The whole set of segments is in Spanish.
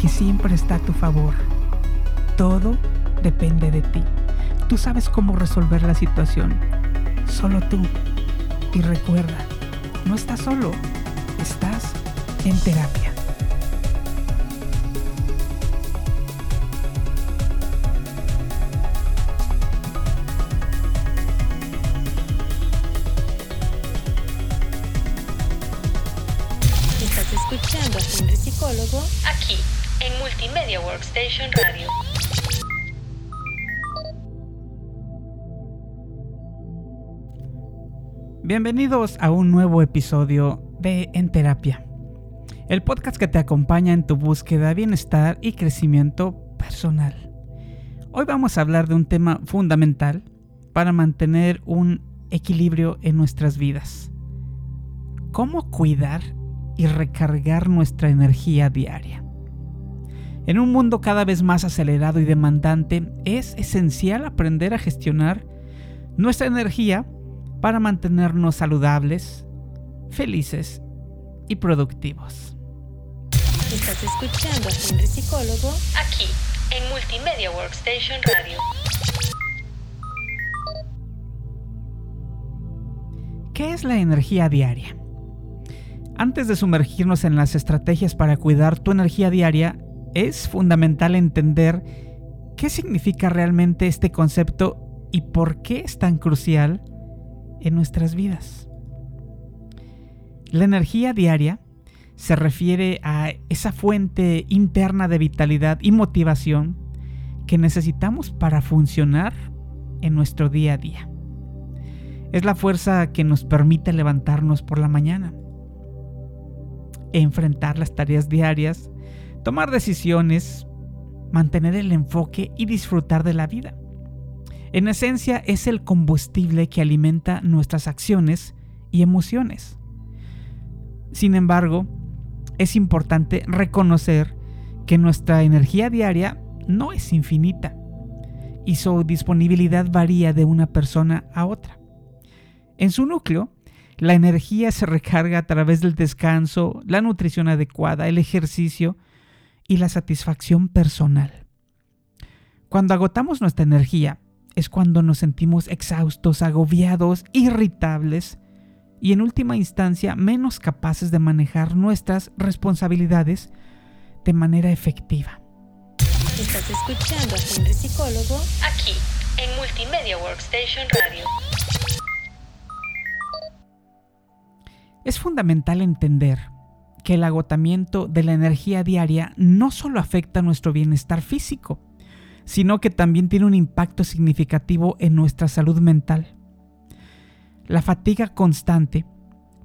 que siempre está a tu favor. Todo depende de ti. Tú sabes cómo resolver la situación. Solo tú. Y recuerda, no estás solo, estás en terapia. Multimedia Workstation Radio. Bienvenidos a un nuevo episodio de En Terapia, el podcast que te acompaña en tu búsqueda de bienestar y crecimiento personal. Hoy vamos a hablar de un tema fundamental para mantener un equilibrio en nuestras vidas. ¿Cómo cuidar y recargar nuestra energía diaria? En un mundo cada vez más acelerado y demandante, es esencial aprender a gestionar nuestra energía para mantenernos saludables, felices y productivos. Estás escuchando a Henry Psicólogo aquí en Multimedia Workstation Radio. ¿Qué es la energía diaria? Antes de sumergirnos en las estrategias para cuidar tu energía diaria, es fundamental entender qué significa realmente este concepto y por qué es tan crucial en nuestras vidas. La energía diaria se refiere a esa fuente interna de vitalidad y motivación que necesitamos para funcionar en nuestro día a día. Es la fuerza que nos permite levantarnos por la mañana, enfrentar las tareas diarias, tomar decisiones, mantener el enfoque y disfrutar de la vida. En esencia es el combustible que alimenta nuestras acciones y emociones. Sin embargo, es importante reconocer que nuestra energía diaria no es infinita y su disponibilidad varía de una persona a otra. En su núcleo, la energía se recarga a través del descanso, la nutrición adecuada, el ejercicio y la satisfacción personal. Cuando agotamos nuestra energía, es cuando nos sentimos exhaustos, agobiados, irritables y en última instancia menos capaces de manejar nuestras responsabilidades de manera efectiva. Estás escuchando a Henry Psicólogo aquí en Multimedia Workstation Radio. Es fundamental entender que el agotamiento de la energía diaria no solo afecta nuestro bienestar físico, sino que también tiene un impacto significativo en nuestra salud mental. La fatiga constante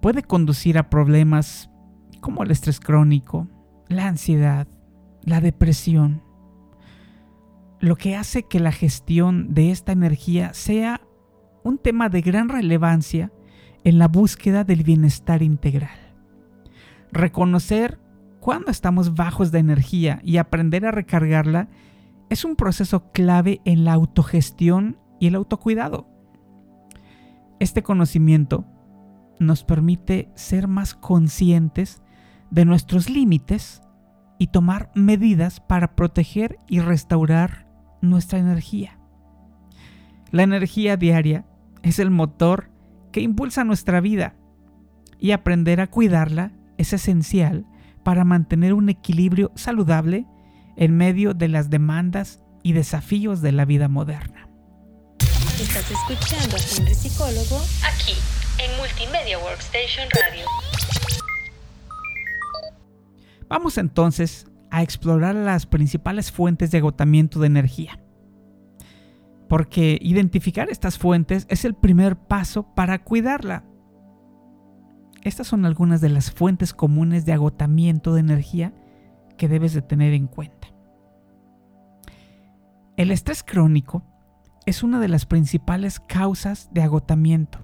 puede conducir a problemas como el estrés crónico, la ansiedad, la depresión, lo que hace que la gestión de esta energía sea un tema de gran relevancia en la búsqueda del bienestar integral. Reconocer cuando estamos bajos de energía y aprender a recargarla es un proceso clave en la autogestión y el autocuidado. Este conocimiento nos permite ser más conscientes de nuestros límites y tomar medidas para proteger y restaurar nuestra energía. La energía diaria es el motor que impulsa nuestra vida y aprender a cuidarla es esencial para mantener un equilibrio saludable en medio de las demandas y desafíos de la vida moderna. Estás escuchando a Henry Psicólogo aquí en Multimedia Workstation Radio. Vamos entonces a explorar las principales fuentes de agotamiento de energía. Porque identificar estas fuentes es el primer paso para cuidarla. Estas son algunas de las fuentes comunes de agotamiento de energía que debes de tener en cuenta. El estrés crónico es una de las principales causas de agotamiento.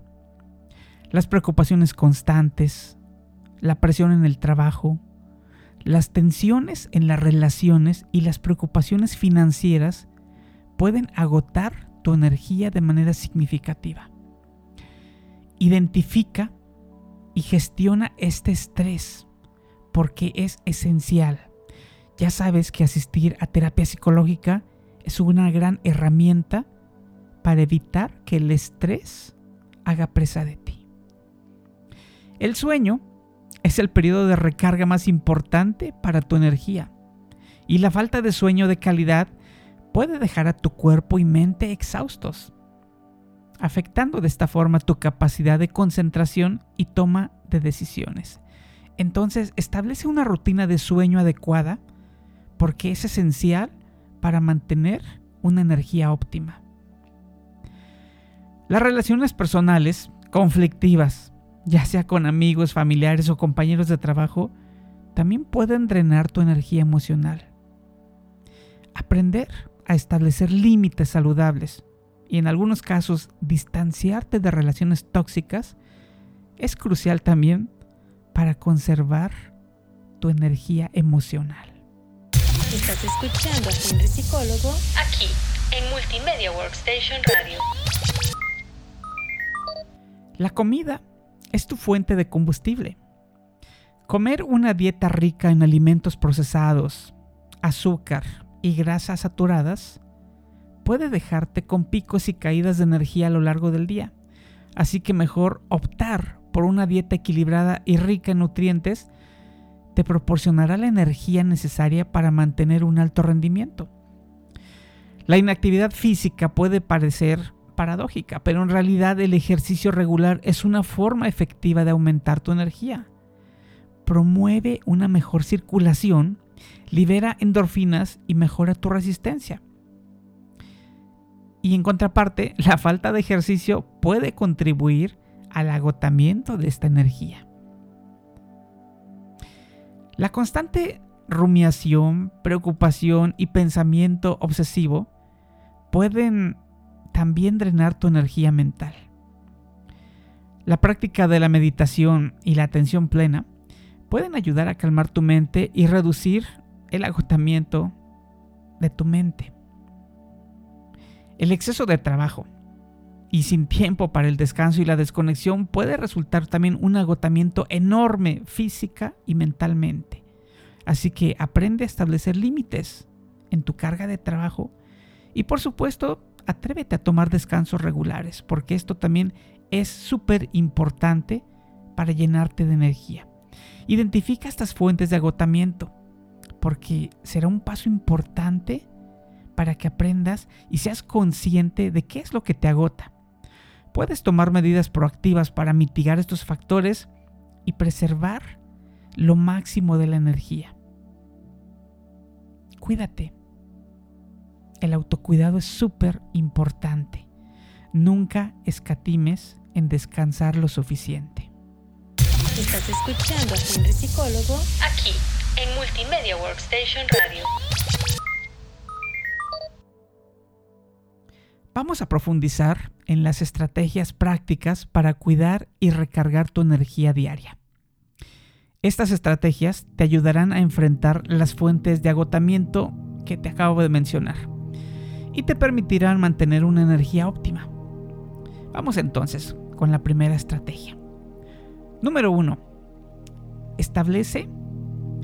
Las preocupaciones constantes, la presión en el trabajo, las tensiones en las relaciones y las preocupaciones financieras pueden agotar tu energía de manera significativa. Identifica y gestiona este estrés porque es esencial. Ya sabes que asistir a terapia psicológica es una gran herramienta para evitar que el estrés haga presa de ti. El sueño es el periodo de recarga más importante para tu energía y la falta de sueño de calidad puede dejar a tu cuerpo y mente exhaustos, afectando de esta forma tu capacidad de concentración y toma de decisiones. Entonces, establece una rutina de sueño adecuada porque es esencial para mantener una energía óptima. Las relaciones personales conflictivas, ya sea con amigos, familiares o compañeros de trabajo, también pueden drenar tu energía emocional. Aprender a establecer límites saludables y en algunos casos distanciarte de relaciones tóxicas es crucial también para conservar tu energía emocional. Estás escuchando a Henry Psicólogo aquí en Multimedia Workstation Radio. La comida es tu fuente de combustible. Comer una dieta rica en alimentos procesados, azúcar y grasas saturadas puede dejarte con picos y caídas de energía a lo largo del día. Así que mejor optar por una dieta equilibrada y rica en nutrientes te proporcionará la energía necesaria para mantener un alto rendimiento. La inactividad física puede parecer paradójica, pero en realidad el ejercicio regular es una forma efectiva de aumentar tu energía. Promueve una mejor circulación, libera endorfinas y mejora tu resistencia. Y en contraparte, la falta de ejercicio puede contribuir al agotamiento de esta energía. La constante rumiación, preocupación y pensamiento obsesivo pueden también drenar tu energía mental. La práctica de la meditación y la atención plena pueden ayudar a calmar tu mente y reducir el agotamiento de tu mente. El exceso de trabajo y sin tiempo para el descanso y la desconexión puede resultar también un agotamiento enorme física y mentalmente. Así que aprende a establecer límites en tu carga de trabajo y por supuesto atrévete a tomar descansos regulares, porque esto también es súper importante para llenarte de energía. Identifica estas fuentes de agotamiento, porque será un paso importante para que aprendas y seas consciente de qué es lo que te agota. Puedes tomar medidas proactivas para mitigar estos factores y preservar lo máximo de la energía. Cuídate el autocuidado es súper importante. Nunca escatimes en descansar lo suficiente. Estás escuchando a Henry Psicólogo aquí en Multimedia Workstation Radio. Vamos a profundizar en las estrategias prácticas para cuidar y recargar tu energía diaria. Estas estrategias te ayudarán a enfrentar las fuentes de agotamiento que te acabo de mencionar y te permitirán mantener una energía óptima. Vamos entonces con la primera estrategia. Número 1. Establece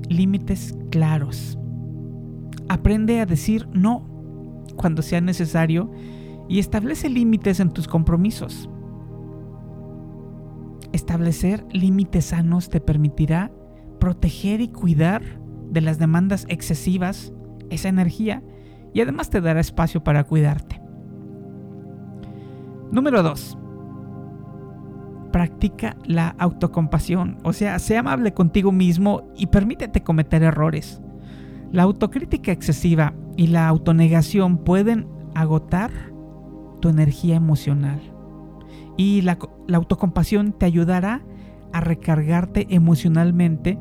límites claros. Aprende a decir no cuando sea necesario y establece límites en tus compromisos. Establecer límites sanos te permitirá proteger y cuidar de las demandas excesivas, esa energía y además te dará espacio para cuidarte. Número 2. Practica la autocompasión, o sea, sé amable contigo mismo y permítete cometer errores. La autocrítica excesiva y la autonegación pueden agotar tu energía emocional. Y la, autocompasión te ayudará a recargarte emocionalmente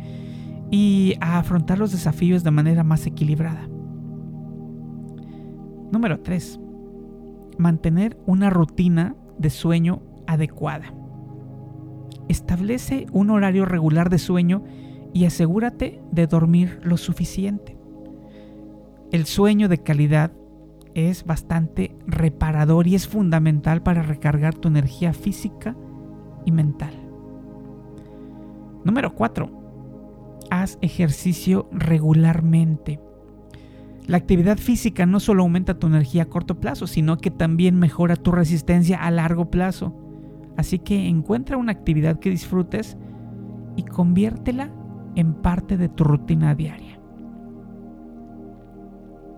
y a afrontar los desafíos de manera más equilibrada. Número 3. Mantener una rutina de sueño adecuada. Establece un horario regular de sueño y asegúrate de dormir lo suficiente. El sueño de calidad es bastante reparador y es fundamental para recargar tu energía física y mental. Número 4. Haz ejercicio regularmente. La actividad física no solo aumenta tu energía a corto plazo, sino que también mejora tu resistencia a largo plazo. Así que encuentra una actividad que disfrutes y conviértela en parte de tu rutina diaria.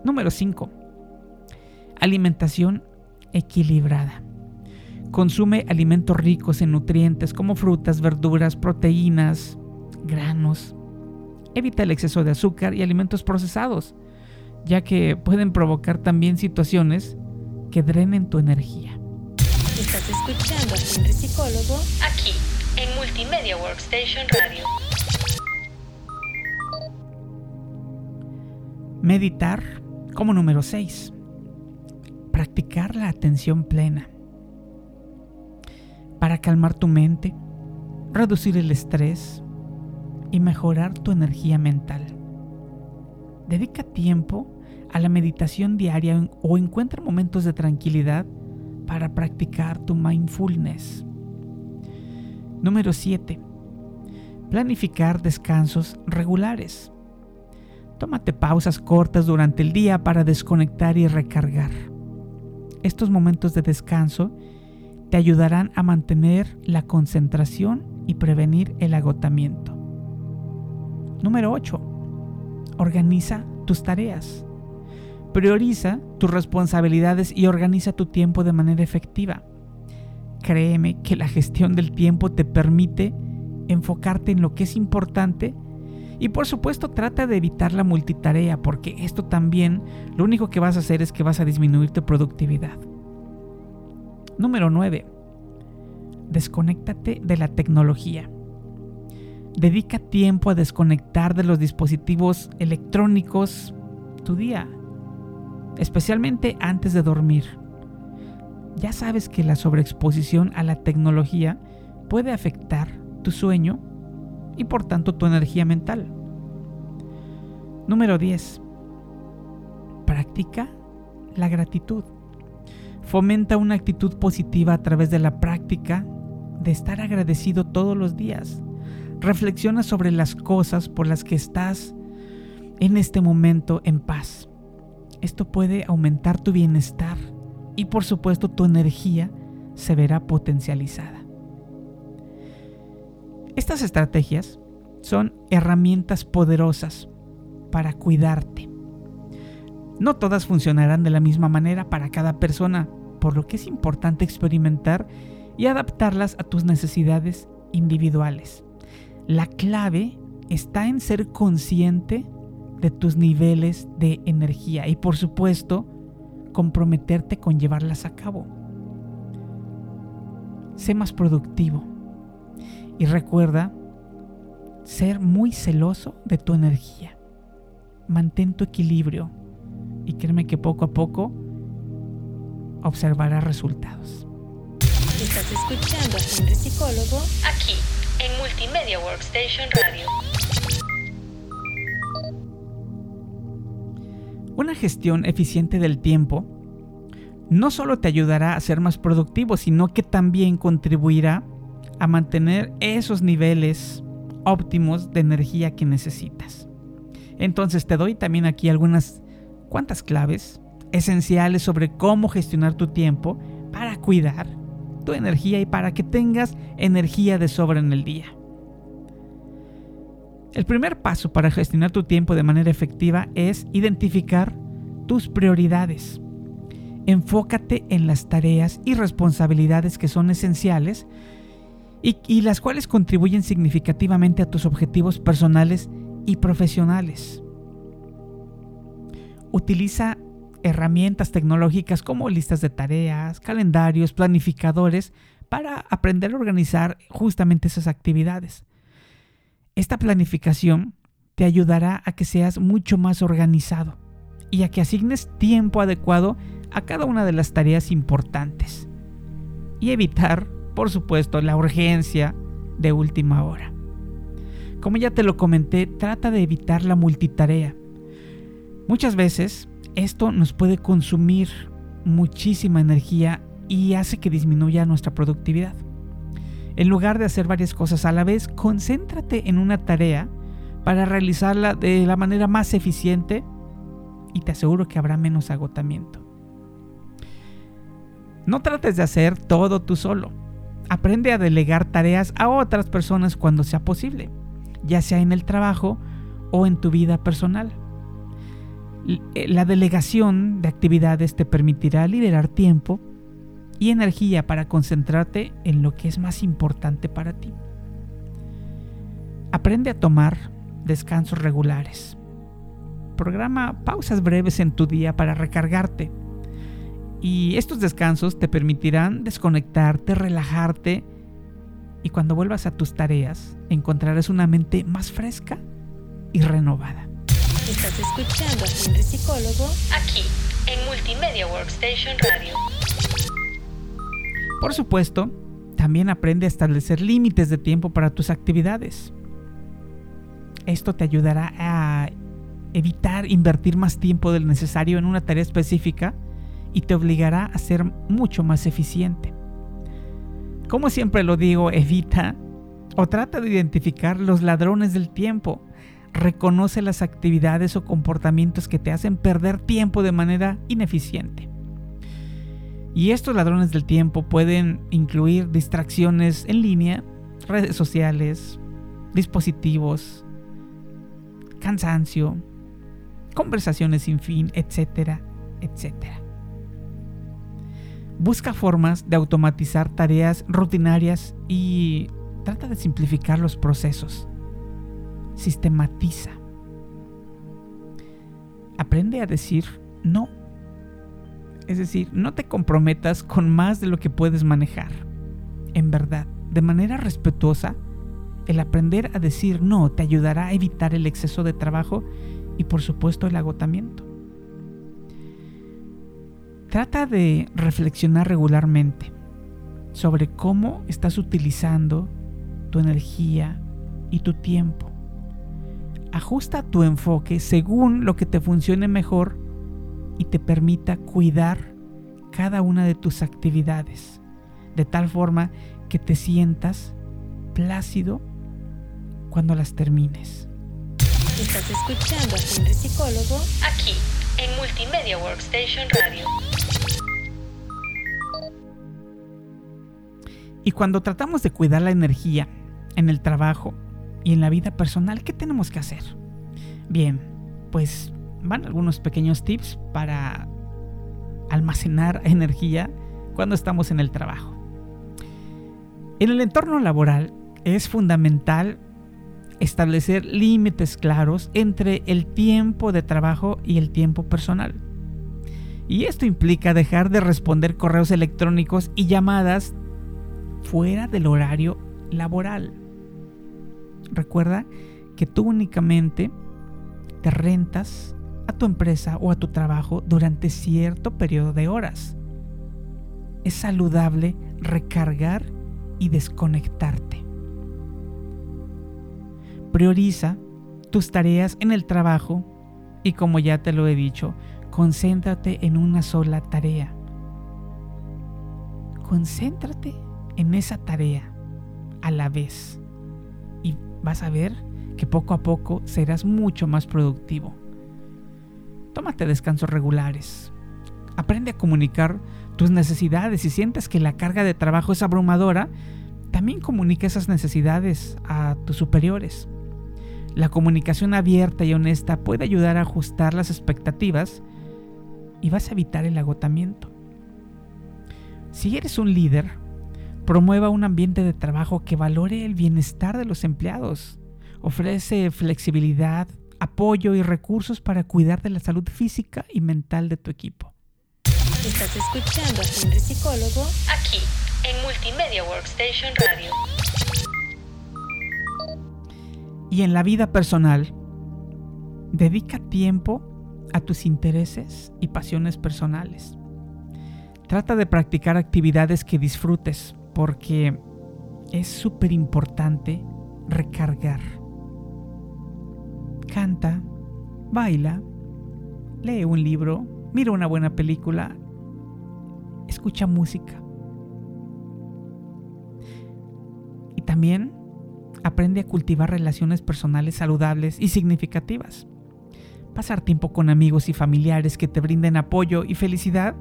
Número 5. Alimentación equilibrada. Consume alimentos ricos en nutrientes como frutas, verduras, proteínas, granos. Evita el exceso de azúcar y alimentos procesados ya que pueden provocar también situaciones que drenen tu energía. Estás escuchando a Henry Psicólogo aquí en Multimedia Workstation Radio. Meditar como número 6. Practicar la atención plena. Para calmar tu mente, reducir el estrés y mejorar tu energía mental. Dedica tiempo a la meditación diaria o encuentra momentos de tranquilidad para practicar tu mindfulness. Número 7. Planificar descansos regulares. Tómate pausas cortas durante el día para desconectar y recargar. Estos momentos de descanso te ayudarán a mantener la concentración y prevenir el agotamiento. Número 8 Organiza tus tareas. Prioriza tus responsabilidades y organiza tu tiempo de manera efectiva. Créeme que la gestión del tiempo te permite enfocarte en lo que es importante y por supuesto trata de evitar la multitarea porque esto también lo único que vas a hacer es que vas a disminuir tu productividad. Número 9. Desconéctate de la tecnología. Dedica tiempo a desconectar de los dispositivos electrónicos tu día, especialmente antes de dormir. Ya sabes que la sobreexposición a la tecnología puede afectar tu sueño y por tanto tu energía mental. Número 10. Practica la gratitud. Fomenta una actitud positiva a través de la práctica de estar agradecido todos los días. Reflexiona sobre las cosas por las que estás en este momento en paz. Esto puede aumentar tu bienestar y por supuesto tu energía se verá potencializada. Estas estrategias son herramientas poderosas para cuidarte. No todas funcionarán de la misma manera para cada persona, por lo que es importante experimentar y adaptarlas a tus necesidades individuales. La clave está en ser consciente de tus niveles de energía y por supuesto comprometerte con llevarlas a cabo. Sé más productivo y recuerda ser muy celoso de tu energía. Mantén tu equilibrio y créeme que poco a poco observarás resultados. Estás escuchando a Henry Psicólogo aquí en Multimedia Workstation Radio. Una gestión eficiente del tiempo no solo te ayudará a ser más productivo, sino que también contribuirá a mantener esos niveles óptimos de energía que necesitas. Entonces te doy también aquí algunas cuantas claves esenciales sobre cómo gestionar tu tiempo para cuidar tu energía y para que tengas energía de sobra en el día. El primer paso para gestionar tu tiempo de manera efectiva es identificar tus prioridades. Enfócate en las tareas y responsabilidades que son esenciales y, las cuales contribuyen significativamente a tus objetivos personales y profesionales. Utiliza herramientas tecnológicas como listas de tareas, calendarios, planificadores, para aprender a organizar justamente esas actividades. Esta planificación te ayudará a que seas mucho más organizado y a que asignes tiempo adecuado a cada una de las tareas importantes. Y evitar, por supuesto, la urgencia de última hora. Como ya te lo comenté, trata de evitar la multitarea. Muchas veces esto nos puede consumir muchísima energía y hace que disminuya nuestra productividad. En lugar de hacer varias cosas a la vez, concéntrate en una tarea para realizarla de la manera más eficiente y te aseguro que habrá menos agotamiento. No trates de hacer todo tú solo. Aprende a delegar tareas a otras personas cuando sea posible, ya sea en el trabajo o en tu vida personal. Eh, la delegación de actividades te permitirá liberar tiempo y energía para concentrarte en lo que es más importante para ti. Aprende a tomar descansos regulares. Programa pausas breves en tu día para recargarte. Y estos descansos te permitirán desconectarte, relajarte y cuando vuelvas a tus tareas encontrarás una mente más fresca y renovada. Estás escuchando a Henry Psicólogo aquí en Multimedia Workstation Radio. Por supuesto, también aprende a establecer límites de tiempo para tus actividades. Esto te ayudará a evitar invertir más tiempo del necesario en una tarea específica y te obligará a ser mucho más eficiente. Como siempre lo digo, evita o trata de identificar los ladrones del tiempo. Reconoce las actividades o comportamientos que te hacen perder tiempo de manera ineficiente. Y estos ladrones del tiempo pueden incluir distracciones en línea, redes sociales, dispositivos, cansancio, conversaciones sin fin, etcétera, etcétera. Busca formas de automatizar tareas rutinarias y trata de simplificar los procesos. Sistematiza. Aprende a decir no es decir, no te comprometas con más de lo que puedes manejar. En verdad, de manera respetuosa, el aprender a decir no te ayudará a evitar el exceso de trabajo y por supuesto el agotamiento. Trata de reflexionar regularmente sobre cómo estás utilizando tu energía y tu tiempo. Ajusta tu enfoque según lo que te funcione mejor y te permita cuidar cada una de tus actividades, de tal forma que te sientas plácido cuando las termines. Estás escuchando a Psicólogo aquí en Multimedia Workstation Radio. Y cuando tratamos de cuidar la energía en el trabajo y en la vida personal, ¿qué tenemos que hacer? Bien, pues van algunos pequeños tips para almacenar energía cuando estamos en el trabajo. En el entorno laboral es fundamental establecer límites claros entre el tiempo de trabajo y el tiempo personal. Y esto implica dejar de responder correos electrónicos y llamadas fuera del horario laboral. Recuerda que tú únicamente te rentas a tu empresa o a tu trabajo durante cierto periodo de horas. Es saludable recargar y desconectarte. Prioriza tus tareas en el trabajo y como ya te lo he dicho, concéntrate en una sola tarea. Concéntrate en esa tarea a la vez y vas a ver que poco a poco serás mucho más productivo. Tómate descansos regulares. Aprende a comunicar tus necesidades. Si sientes que la carga de trabajo es abrumadora, también comunica esas necesidades a tus superiores. La comunicación abierta y honesta puede ayudar a ajustar las expectativas y vas a evitar el agotamiento. Si eres un líder, promueva un ambiente de trabajo que valore el bienestar de los empleados. Ofrece flexibilidad, apoyo y recursos para cuidar de la salud física y mental de tu equipo. Estás escuchando a Henry Psicólogo aquí en Multimedia Workstation Radio. Y en la vida personal, dedica tiempo a tus intereses y pasiones personales. Trata de practicar actividades que disfrutes porque es súper importante recargar. Canta, baila, lee un libro, mira una buena película, escucha música. Y también aprende a cultivar relaciones personales saludables y significativas. Pasar tiempo con amigos y familiares que te brinden apoyo y felicidad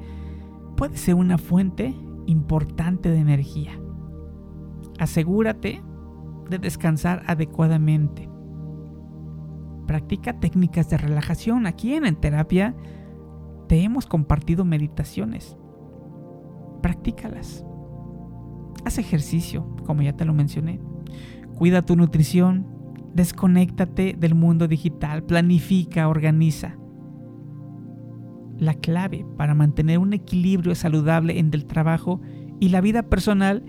puede ser una fuente importante de energía. Asegúrate de descansar adecuadamente. Practica técnicas de relajación. Aquí en, en terapia te hemos compartido meditaciones. Practícalas. Haz ejercicio, como ya te lo mencioné. Cuida tu nutrición. Desconéctate del mundo digital. Planifica, organiza. La clave para mantener un equilibrio saludable entre el trabajo y la vida personal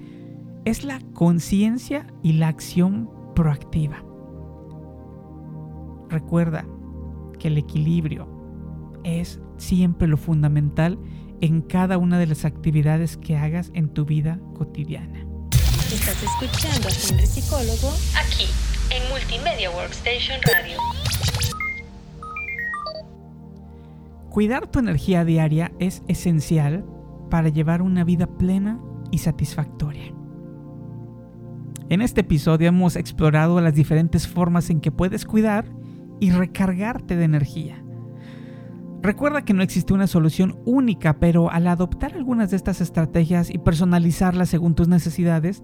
es la conciencia y la acción proactiva. Recuerda que el equilibrio es siempre lo fundamental en cada una de las actividades que hagas en tu vida cotidiana. Estás escuchando a Henry Psicólogo aquí en Multimedia Workstation Radio. Cuidar tu energía diaria es esencial para llevar una vida plena y satisfactoria. En este episodio hemos explorado las diferentes formas en que puedes cuidar y recargarte de energía. Recuerda que no existe una solución única, pero al adoptar algunas de estas estrategias y personalizarlas según tus necesidades,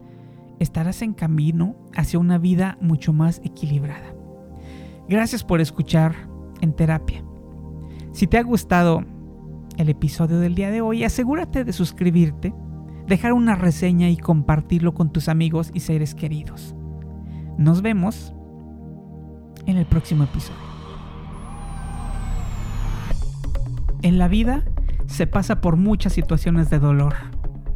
estarás en camino hacia una vida mucho más equilibrada. Gracias por escuchar en terapia. Si te ha gustado el episodio del día de hoy, asegúrate de suscribirte, dejar una reseña y compartirlo con tus amigos y seres queridos. Nos vemos en el próximo episodio. En la vida se pasa por muchas situaciones de dolor,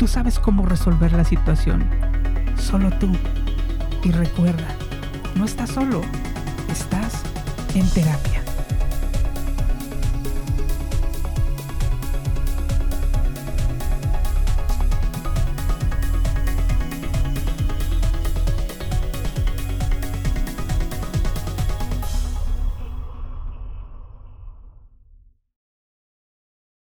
Tú sabes cómo resolver la situación. Solo tú. Y recuerda, no estás solo, estás en terapia.